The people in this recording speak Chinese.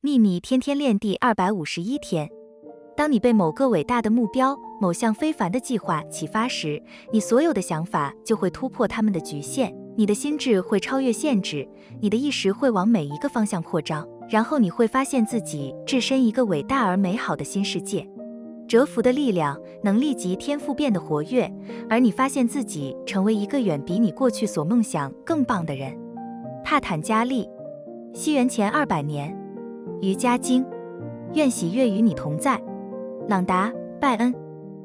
秘密天天练第二百五十一天。当你被某个伟大的目标、某项非凡的计划启发时，你所有的想法就会突破他们的局限，你的心智会超越限制，你的意识会往每一个方向扩张，然后你会发现自己置身一个伟大而美好的新世界。蛰伏的力量能立即天赋变得活跃，而你发现自己成为一个远比你过去所梦想更棒的人。帕坦加利，西元前二百年，瑜伽经，愿喜悦与你同在。朗达·拜恩。